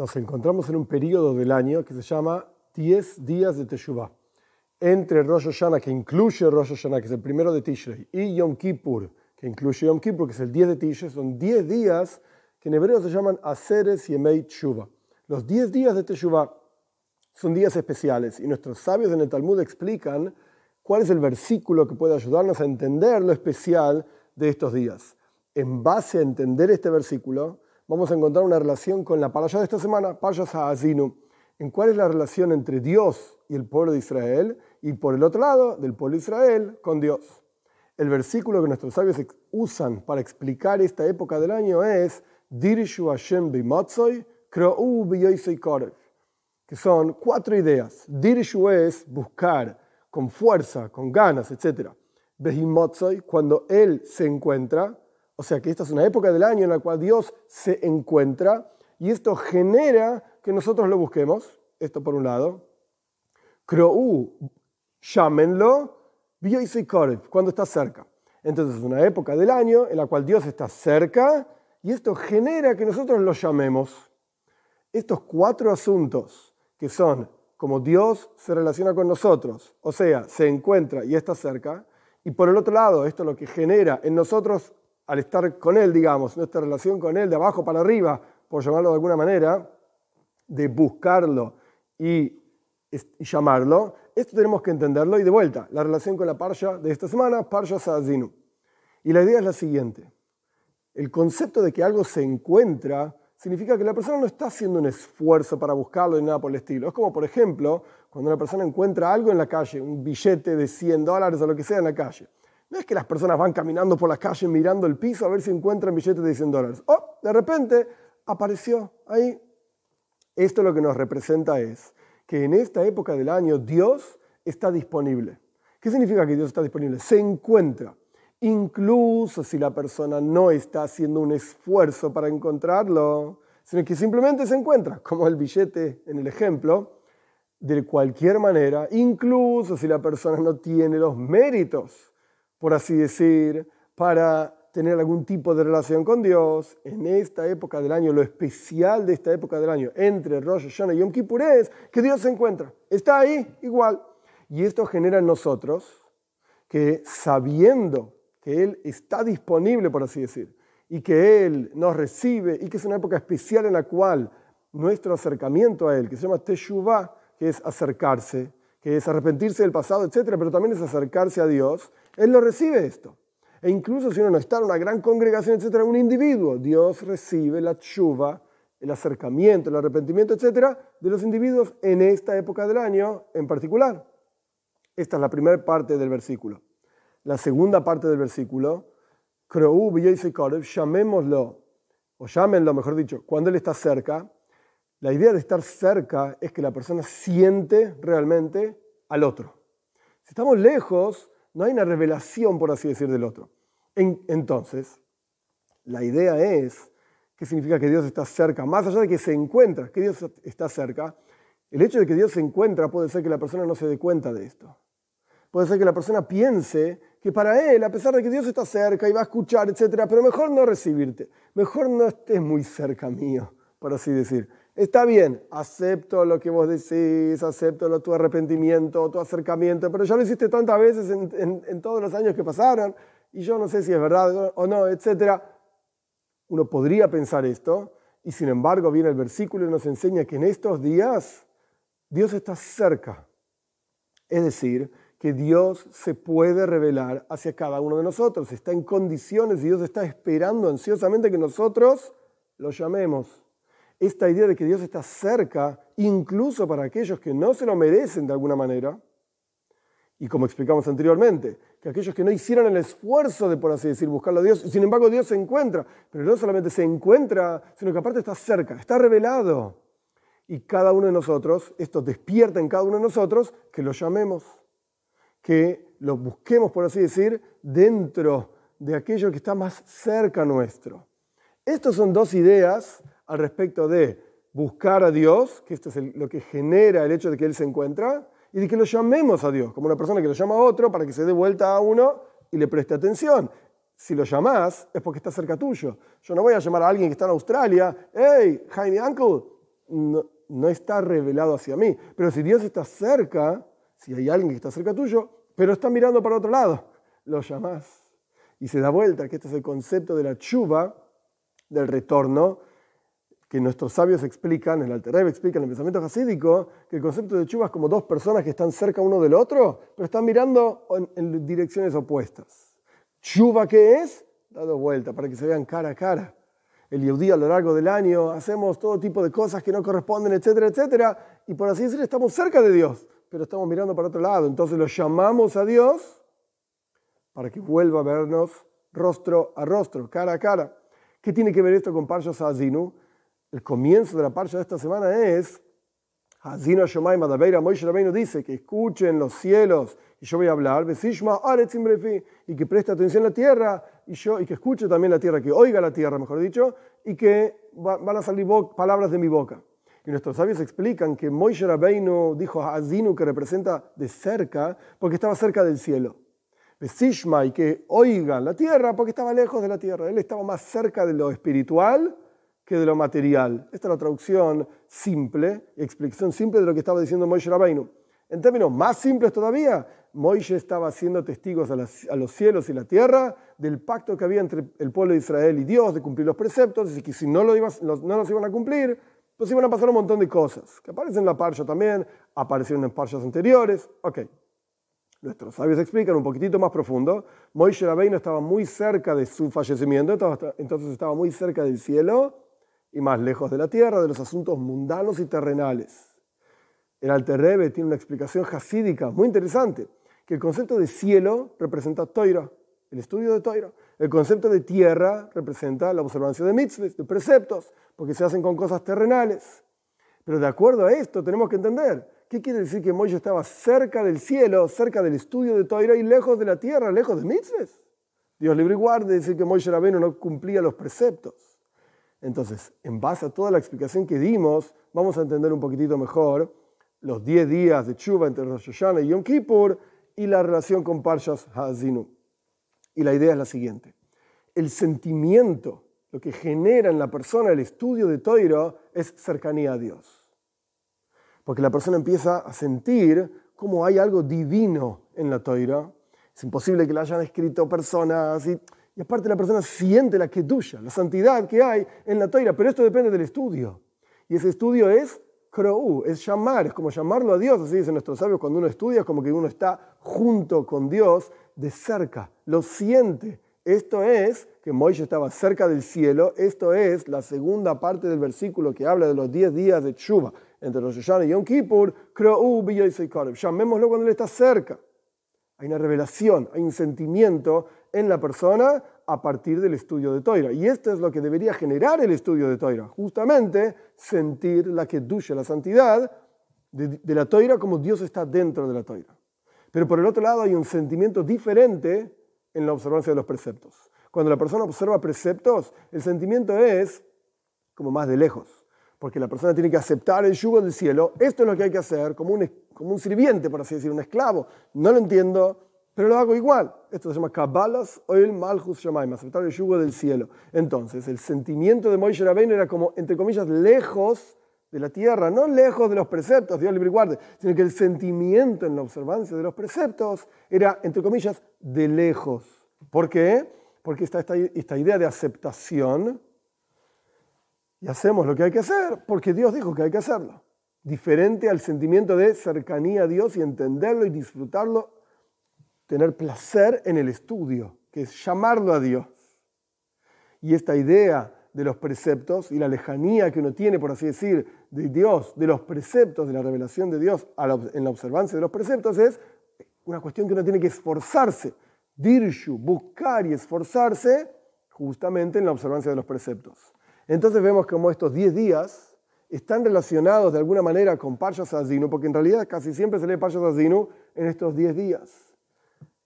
nos encontramos en un periodo del año que se llama 10 días de Teshuvah. Entre Rosh Hashanah, que incluye Rosh Hashanah, que es el primero de Tishrei, y Yom Kippur, que incluye Yom Kippur, que es el 10 de Tishrei, son 10 días que en hebreo se llaman Aseres y Emei Teshuvah. Los 10 días de Teshuvah son días especiales y nuestros sabios en el Talmud explican cuál es el versículo que puede ayudarnos a entender lo especial de estos días. En base a entender este versículo, vamos a encontrar una relación con la parasha de esta semana, Parshas Ha'azinu, en cuál es la relación entre Dios y el pueblo de Israel y por el otro lado, del pueblo de Israel con Dios. El versículo que nuestros sabios usan para explicar esta época del año es Dirshu Hashem que son cuatro ideas. Dirshu es buscar con fuerza, con ganas, etc. Behimotzoy, cuando Él se encuentra, o sea que esta es una época del año en la cual Dios se encuentra y esto genera que nosotros lo busquemos. Esto por un lado. Krou, llámenlo, cuando está cerca. Entonces es una época del año en la cual Dios está cerca y esto genera que nosotros lo llamemos. Estos cuatro asuntos que son como Dios se relaciona con nosotros, o sea, se encuentra y está cerca, y por el otro lado, esto lo que genera en nosotros al estar con Él, digamos, nuestra relación con Él de abajo para arriba, por llamarlo de alguna manera, de buscarlo y, llamarlo, esto tenemos que entenderlo y de vuelta, la relación con la parsha de esta semana, parsha Sazinu. Y la idea es la siguiente, el concepto de que algo se encuentra significa que la persona no está haciendo un esfuerzo para buscarlo ni nada por el estilo. Es como, por ejemplo, cuando una persona encuentra algo en la calle, un billete de 100 dólares o lo que sea en la calle. No es que las personas van caminando por la calle mirando el piso a ver si encuentran billetes de 100 dólares. Oh, de repente apareció ahí. Esto lo que nos representa es que en esta época del año Dios está disponible. ¿Qué significa que Dios está disponible? Se encuentra incluso si la persona no está haciendo un esfuerzo para encontrarlo, sino que simplemente se encuentra, como el billete en el ejemplo, de cualquier manera, incluso si la persona no tiene los méritos, por así decir, para tener algún tipo de relación con Dios, en esta época del año, lo especial de esta época del año, entre Rosh Hashanah y Yom Kippur es que Dios se encuentra, está ahí igual. Y esto genera en nosotros que sabiendo que Él está disponible, por así decir, y que Él nos recibe y que es una época especial en la cual nuestro acercamiento a Él, que se llama Teshuvah, que es acercarse, que es arrepentirse del pasado, etc., pero también es acercarse a Dios, Él lo recibe esto. E incluso si uno no está en una gran congregación, etc., un individuo, Dios recibe la Teshuvah, el acercamiento, el arrepentimiento, etc., de los individuos en esta época del año en particular. Esta es la primera parte del versículo la segunda parte del versículo, llamémoslo, o llámenlo, mejor dicho, cuando Él está cerca, la idea de estar cerca es que la persona siente realmente al otro. Si estamos lejos, no hay una revelación, por así decir, del otro. entonces, la idea es, ¿qué significa que Dios está cerca? Más allá de que se encuentra, que Dios está cerca, el hecho de que Dios se encuentra puede ser que la persona no se dé cuenta de esto. Puede ser que la persona piense que para él, a pesar de que Dios está cerca y va a escuchar, etc., pero mejor no recibirte, mejor no estés muy cerca mío, por así decir. Está bien, acepto lo que vos decís, acepto tu arrepentimiento, tu acercamiento, pero ya lo hiciste tantas veces en, todos los años que pasaron y yo no sé si es verdad o no, etc. Uno podría pensar esto y sin embargo viene el versículo y nos enseña que en estos días Dios está cerca. Es decir, que Dios se puede revelar hacia cada uno de nosotros. Está en condiciones y Dios está esperando ansiosamente que nosotros lo llamemos. Esta idea de que Dios está cerca, incluso para aquellos que no se lo merecen de alguna manera, y como explicamos anteriormente, que aquellos que no hicieron el esfuerzo de, por así decir, buscarlo a Dios, sin embargo Dios se encuentra, pero no solamente se encuentra, sino que aparte está cerca, está revelado. Y cada uno de nosotros, esto despierta en cada uno de nosotros que lo llamemos que lo busquemos, por así decir, dentro de aquello que está más cerca nuestro. Estas son dos ideas al respecto de buscar a Dios, que esto es lo que genera el hecho de que Él se encuentra, y de que lo llamemos a Dios, como una persona que lo llama a otro para que se dé vuelta a uno y le preste atención. Si lo llamás es porque está cerca tuyo. Yo no voy a llamar a alguien que está en Australia, hey, Jaime Uncle, no, está revelado hacia mí. Pero si Dios está cerca, si hay alguien que está cerca tuyo, pero está mirando para otro lado, lo llamás. Y se da vuelta, que este es el concepto de la chuva, del retorno, que nuestros sabios explican, el Alter explica en el pensamiento hasídico, que el concepto de chuva es como dos personas que están cerca uno del otro, pero están mirando en, direcciones opuestas. Chuva, ¿qué es? Dado vuelta, para que se vean cara a cara. El Yehudí a lo largo del año hacemos todo tipo de cosas que no corresponden, etcétera, etcétera, y por así decirlo estamos cerca de Dios, pero estamos mirando para otro lado. Entonces lo llamamos a Dios para que vuelva a vernos rostro a rostro, cara a cara. ¿Qué tiene que ver esto con Parsha Azinu? El comienzo de la Parsha de esta semana es Hazinu Shomai Madabeira Moishe Rabbeinu dice que escuchen los cielos y yo voy a hablar, y que preste atención a la tierra y, yo, y que escuche también la tierra, que oiga la tierra, mejor dicho, y que van a salir palabras de mi boca. Y nuestros sabios explican que Moishe Rabbeinu dijo a Azinu que representa de cerca porque estaba cerca del cielo. Besishma y que oigan la tierra porque estaba lejos de la tierra. Él estaba más cerca de lo espiritual que de lo material. Esta es la traducción simple, explicación simple de lo que estaba diciendo Moishe Rabbeinu. En términos más simples todavía, Moishe estaba haciendo testigos a, los cielos y la tierra del pacto que había entre el pueblo de Israel y Dios de cumplir los preceptos y que si no, lo no los iban a cumplir, pues iban a pasar un montón de cosas que aparecen en la parsha también, aparecieron en parshas anteriores. Ok. Nuestros sabios explican un poquitito más profundo. Moishe Rabbeinu estaba muy cerca de su fallecimiento, entonces estaba muy cerca del cielo y más lejos de la tierra, de los asuntos mundanos y terrenales. El Alter Rebbe tiene una explicación hasídica muy interesante, que el concepto de cielo representa Toira, el estudio de Toira. El concepto de tierra representa la observancia de mitzvahs, de preceptos, porque se hacen con cosas terrenales. Pero de acuerdo a esto tenemos que entender ¿Qué quiere decir que Moisés estaba cerca del cielo, cerca del estudio de Toira y lejos de la tierra, lejos de mitzvahs? Dios libre y guarde decir que Moisés Rabeno no cumplía los preceptos. Entonces, en base a toda la explicación que dimos, vamos a entender un poquitito mejor los 10 días de Chuba entre Rosh Hashanah y Yom Kippur y la relación con Parshas Hazinu. Y la idea es la siguiente. El sentimiento, lo que genera en la persona el estudio de Toiro es cercanía a Dios porque la persona empieza a sentir como hay algo divino en la toira. Es imposible que la hayan escrito personas y, y aparte la persona siente la kedusha, la santidad que hay en la toira, pero esto depende del estudio. Y ese estudio es krou, es llamar, es como llamarlo a Dios, así dicen nuestros sabios, cuando uno estudia es como que uno está junto con Dios de cerca, lo siente. Esto es que Moisés estaba cerca del cielo, esto es la segunda parte del versículo que habla de los 10 días de Chuba entre Rosh Hashanah y Yom Kippur, llamémoslo cuando él está cerca. Hay una revelación, hay un sentimiento en la persona a partir del estudio de Toira. Y esto es lo que debería generar el estudio de Toira, justamente sentir la que duya la santidad de, de la Toira como Dios está dentro de la Toira. Pero por el otro lado hay un sentimiento diferente en la observancia de los preceptos. Cuando la persona observa preceptos, el sentimiento es como más de lejos porque la persona tiene que aceptar el yugo del cielo. Esto es lo que hay que hacer, como un, como un sirviente, por así decir, un esclavo. No lo entiendo, pero lo hago igual. Esto se llama Kabbalas Oil Malchus Shamaim, aceptar el yugo del cielo. Entonces, el sentimiento de Moisés Rabbeinu era como, entre comillas, lejos de la tierra, no lejos de los preceptos, Dios libre y guarde, sino que el sentimiento en la observancia de los preceptos era, entre comillas, de lejos. ¿Por qué? Porque está esta idea de aceptación y hacemos lo que hay que hacer porque Dios dijo que hay que hacerlo. Diferente al sentimiento de cercanía a Dios y entenderlo y disfrutarlo, tener placer en el estudio, que es llamarlo a Dios. Y esta idea de los preceptos y la lejanía que uno tiene, por así decir, de Dios, de los preceptos, de la revelación de Dios en la observancia de los preceptos, es una cuestión que uno tiene que esforzarse, dirshu, buscar y esforzarse justamente en la observancia de los preceptos. Entonces vemos como estos 10 días están relacionados de alguna manera con Parshas Azinu, porque en realidad casi siempre se lee Parshas Azinu en estos 10 días.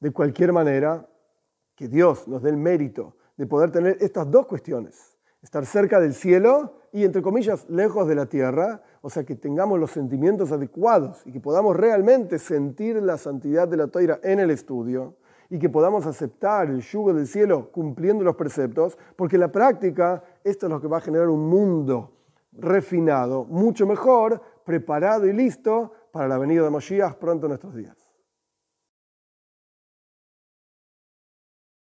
De cualquier manera, que Dios nos dé el mérito de poder tener estas dos cuestiones, estar cerca del cielo y, entre comillas, lejos de la tierra, o sea, que tengamos los sentimientos adecuados y que podamos realmente sentir la santidad de la toira en el estudio y que podamos aceptar el yugo del cielo cumpliendo los preceptos, porque en la práctica esto es lo que va a generar un mundo refinado, mucho mejor, preparado y listo para la venida de Moshiach pronto en nuestros días.